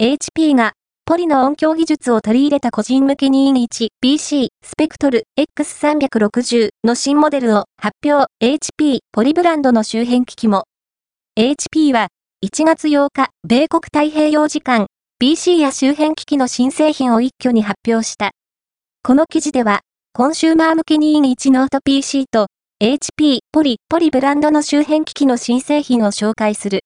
HP が、 Poly の音響技術を取り入れた個人向けに 21PC スペクトル X360 の新モデルを発表 HP ポリブランドの周辺機器も。HP は1月8日、米国太平洋時間 PC や周辺機器の新製品を一挙に発表した。この記事では、コンシューマー向け 2in1 ノート PC と HP ポリポリブランドの周辺機器の新製品を紹介する。